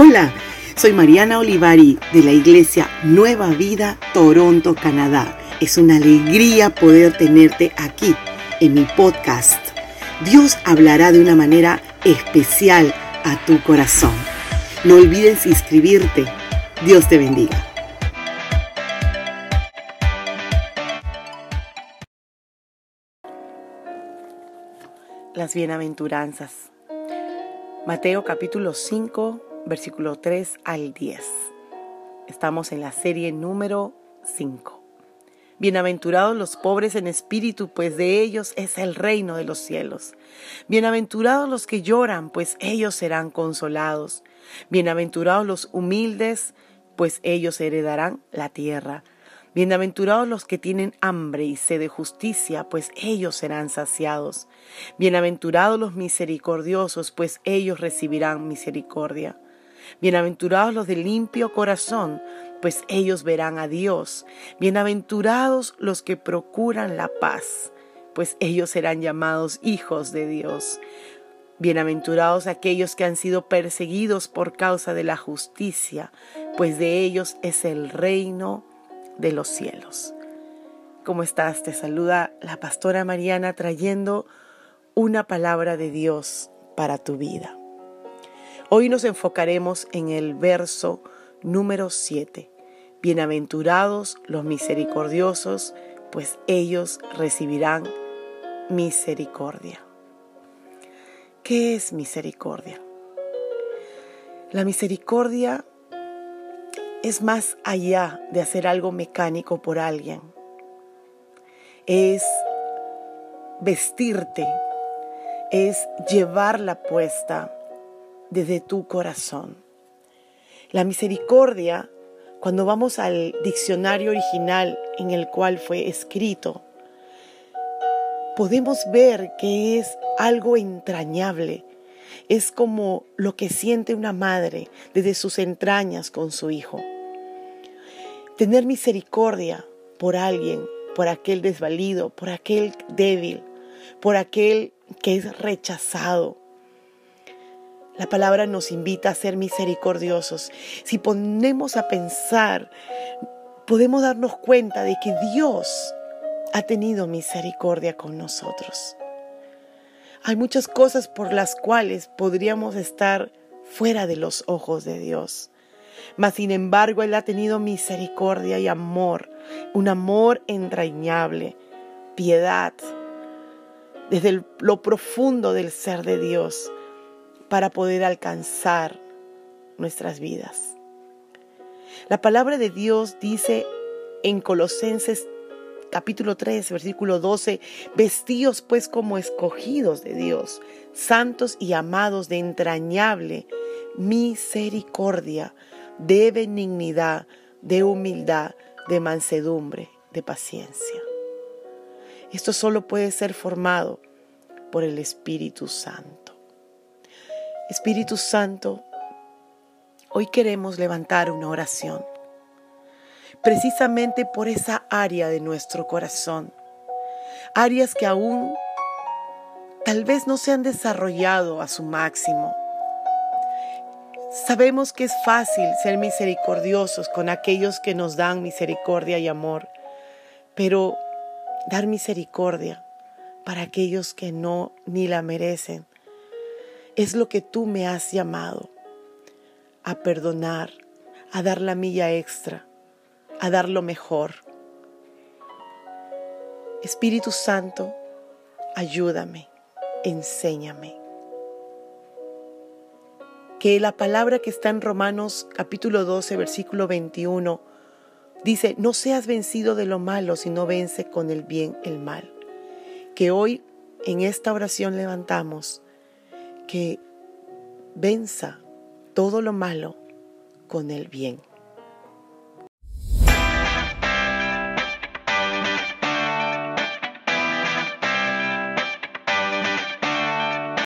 Hola, soy Mariana Olivari de la Iglesia Nueva Vida, Toronto, Canadá. Es una alegría poder tenerte aquí en mi podcast. Dios hablará de una manera especial a tu corazón. No olvides inscribirte. Dios te bendiga. Las bienaventuranzas. Mateo capítulo 5 versículo 3 al 10. Estamos en la serie número 5. Bienaventurados los pobres en espíritu, pues de ellos es el reino de los cielos. Bienaventurados los que lloran, pues ellos serán consolados. Bienaventurados los humildes, pues ellos heredarán la tierra. Bienaventurados los que tienen hambre y sed de justicia, pues ellos serán saciados. Bienaventurados los misericordiosos, pues ellos recibirán misericordia. Bienaventurados los de limpio corazón, pues ellos verán a Dios. Bienaventurados los que procuran la paz, pues ellos serán llamados hijos de Dios. Bienaventurados aquellos que han sido perseguidos por causa de la justicia, pues de ellos es el reino de los cielos. ¿Cómo estás? Te saluda la pastora Mariana trayendo una palabra de Dios para tu vida. Hoy nos enfocaremos en el verso número 7. Bienaventurados los misericordiosos, pues ellos recibirán misericordia. ¿Qué es misericordia? La misericordia es más allá de hacer algo mecánico por alguien. Es vestirte, es llevar la puesta, desde tu corazón. La misericordia, cuando vamos al diccionario original en el cual fue escrito, podemos ver que es algo entrañable. Es como lo que siente una madre desde sus entrañas con su hijo. Tener misericordia por alguien, por aquel desvalido, por aquel débil, por aquel que es rechazado, la palabra nos invita a ser misericordiosos. Si ponemos a pensar, podemos darnos cuenta de que Dios ha tenido misericordia con nosotros. Hay muchas cosas por las cuales podríamos estar fuera de los ojos de Dios. Mas sin embargo, Él ha tenido misericordia y amor, un amor entrañable, piedad, desde lo profundo del ser de Dios para poder alcanzar nuestras vidas. La palabra de Dios dice en Colosenses capítulo 3, versículo 12, vestíos pues como escogidos de Dios, santos y amados de entrañable misericordia, de benignidad, de humildad, de mansedumbre, de paciencia. Esto solo puede ser formado por el Espíritu Santo. Espíritu Santo, hoy queremos levantar una oración, precisamente por esa área de nuestro corazón, áreas que aún tal vez no se han desarrollado a su máximo. Sabemos que es fácil ser misericordiosos con aquellos que nos dan misericordia y amor, pero dar misericordia para aquellos que no ni la merecen es lo que tú me has llamado a perdonar, a dar la milla extra, a dar lo mejor. Espíritu Santo, ayúdame, enséñame. Que la palabra que está en Romanos capítulo 12, versículo 21, dice, no seas vencido de lo malo, sino vence con el bien el mal. Que hoy en esta oración levantamos que venza todo lo malo con el bien.